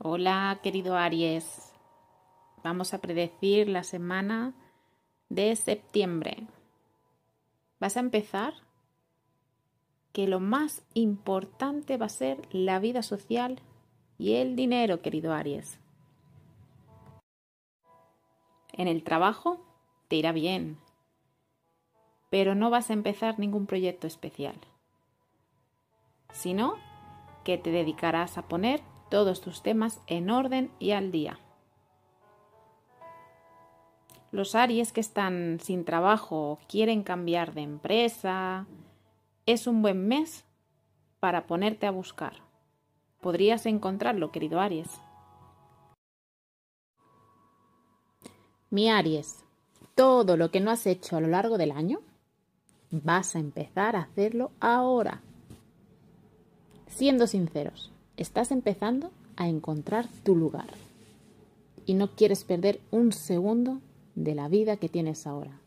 Hola, querido Aries. Vamos a predecir la semana de septiembre. Vas a empezar que lo más importante va a ser la vida social y el dinero, querido Aries. En el trabajo te irá bien, pero no vas a empezar ningún proyecto especial, sino que te dedicarás a poner todos tus temas en orden y al día. Los Aries que están sin trabajo o quieren cambiar de empresa, es un buen mes para ponerte a buscar. Podrías encontrarlo, querido Aries. Mi Aries, todo lo que no has hecho a lo largo del año, vas a empezar a hacerlo ahora. Siendo sinceros, estás empezando a encontrar tu lugar y no quieres perder un segundo de la vida que tienes ahora.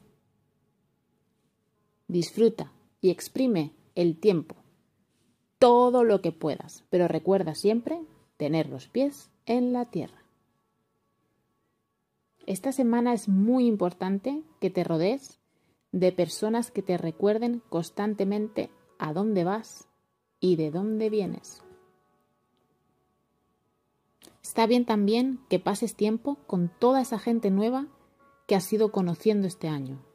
Disfruta y exprime el tiempo, todo lo que puedas, pero recuerda siempre tener los pies en la tierra. Esta semana es muy importante que te rodees de personas que te recuerden constantemente a dónde vas y de dónde vienes. Está bien también que pases tiempo con toda esa gente nueva que has ido conociendo este año.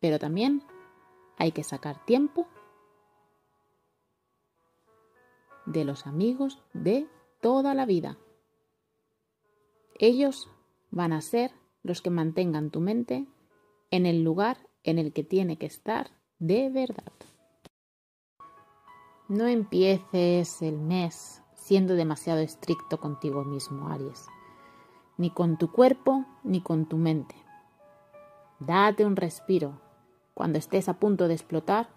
Pero también hay que sacar tiempo de los amigos de toda la vida. Ellos van a ser los que mantengan tu mente en el lugar en el que tiene que estar de verdad. No empieces el mes siendo demasiado estricto contigo mismo, Aries, ni con tu cuerpo ni con tu mente. Date un respiro cuando estés a punto de explotar,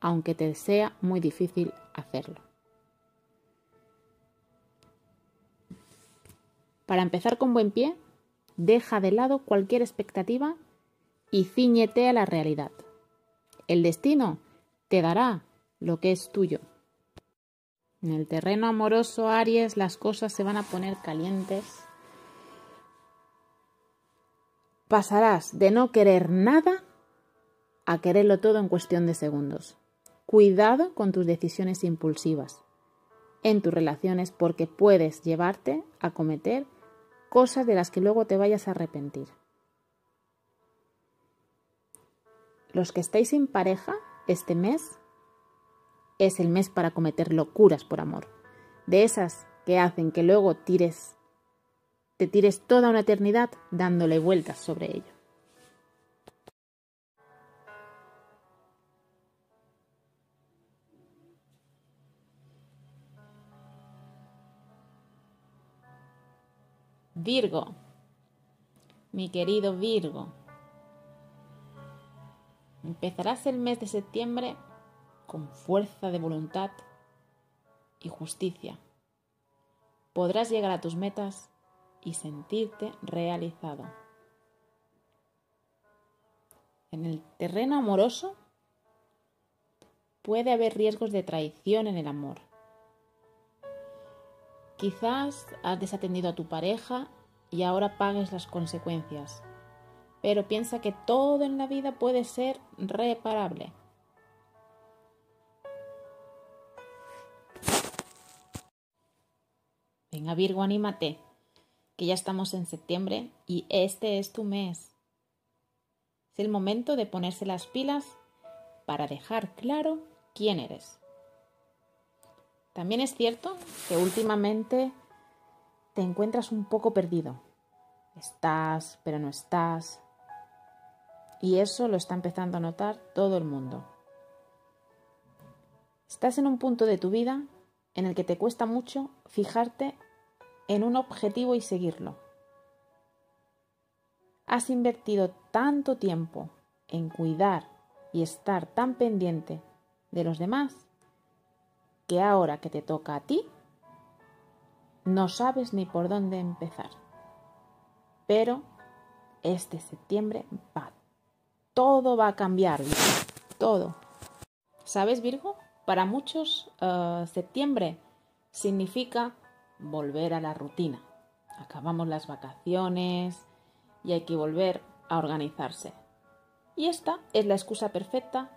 aunque te sea muy difícil hacerlo. Para empezar con buen pie, deja de lado cualquier expectativa y ciñete a la realidad. El destino te dará lo que es tuyo. En el terreno amoroso, Aries, las cosas se van a poner calientes. Pasarás de no querer nada a quererlo todo en cuestión de segundos. Cuidado con tus decisiones impulsivas en tus relaciones porque puedes llevarte a cometer cosas de las que luego te vayas a arrepentir. Los que estáis sin pareja este mes es el mes para cometer locuras por amor, de esas que hacen que luego tires, te tires toda una eternidad dándole vueltas sobre ello. Virgo, mi querido Virgo, empezarás el mes de septiembre con fuerza de voluntad y justicia. Podrás llegar a tus metas y sentirte realizado. En el terreno amoroso puede haber riesgos de traición en el amor. Quizás has desatendido a tu pareja y ahora pagues las consecuencias, pero piensa que todo en la vida puede ser reparable. Venga Virgo, anímate, que ya estamos en septiembre y este es tu mes. Es el momento de ponerse las pilas para dejar claro quién eres. También es cierto que últimamente te encuentras un poco perdido. Estás, pero no estás. Y eso lo está empezando a notar todo el mundo. Estás en un punto de tu vida en el que te cuesta mucho fijarte en un objetivo y seguirlo. Has invertido tanto tiempo en cuidar y estar tan pendiente de los demás que ahora que te toca a ti, no sabes ni por dónde empezar. Pero este septiembre va, todo va a cambiar, todo. ¿Sabes, Virgo? Para muchos, eh, septiembre significa volver a la rutina. Acabamos las vacaciones y hay que volver a organizarse. Y esta es la excusa perfecta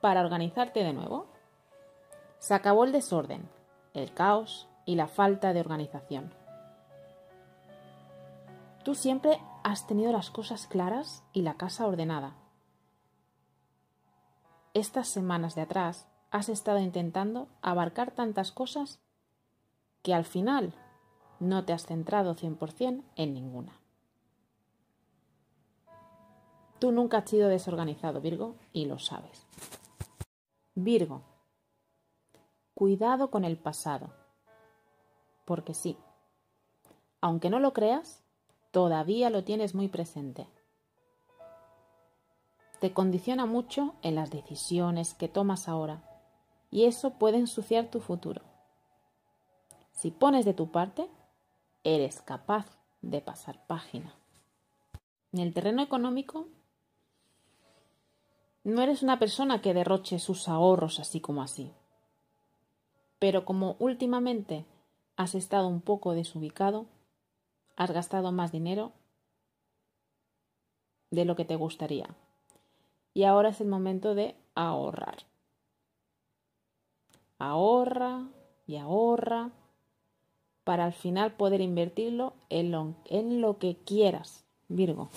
para organizarte de nuevo. Se acabó el desorden, el caos y la falta de organización. Tú siempre has tenido las cosas claras y la casa ordenada. Estas semanas de atrás has estado intentando abarcar tantas cosas que al final no te has centrado 100% en ninguna. Tú nunca has sido desorganizado, Virgo, y lo sabes. Virgo, cuidado con el pasado, porque sí, aunque no lo creas, todavía lo tienes muy presente. Te condiciona mucho en las decisiones que tomas ahora y eso puede ensuciar tu futuro. Si pones de tu parte, eres capaz de pasar página. En el terreno económico, no eres una persona que derroche sus ahorros así como así. Pero como últimamente has estado un poco desubicado, has gastado más dinero de lo que te gustaría. Y ahora es el momento de ahorrar ahorra y ahorra para al final poder invertirlo en lo, que quieras, Virgo.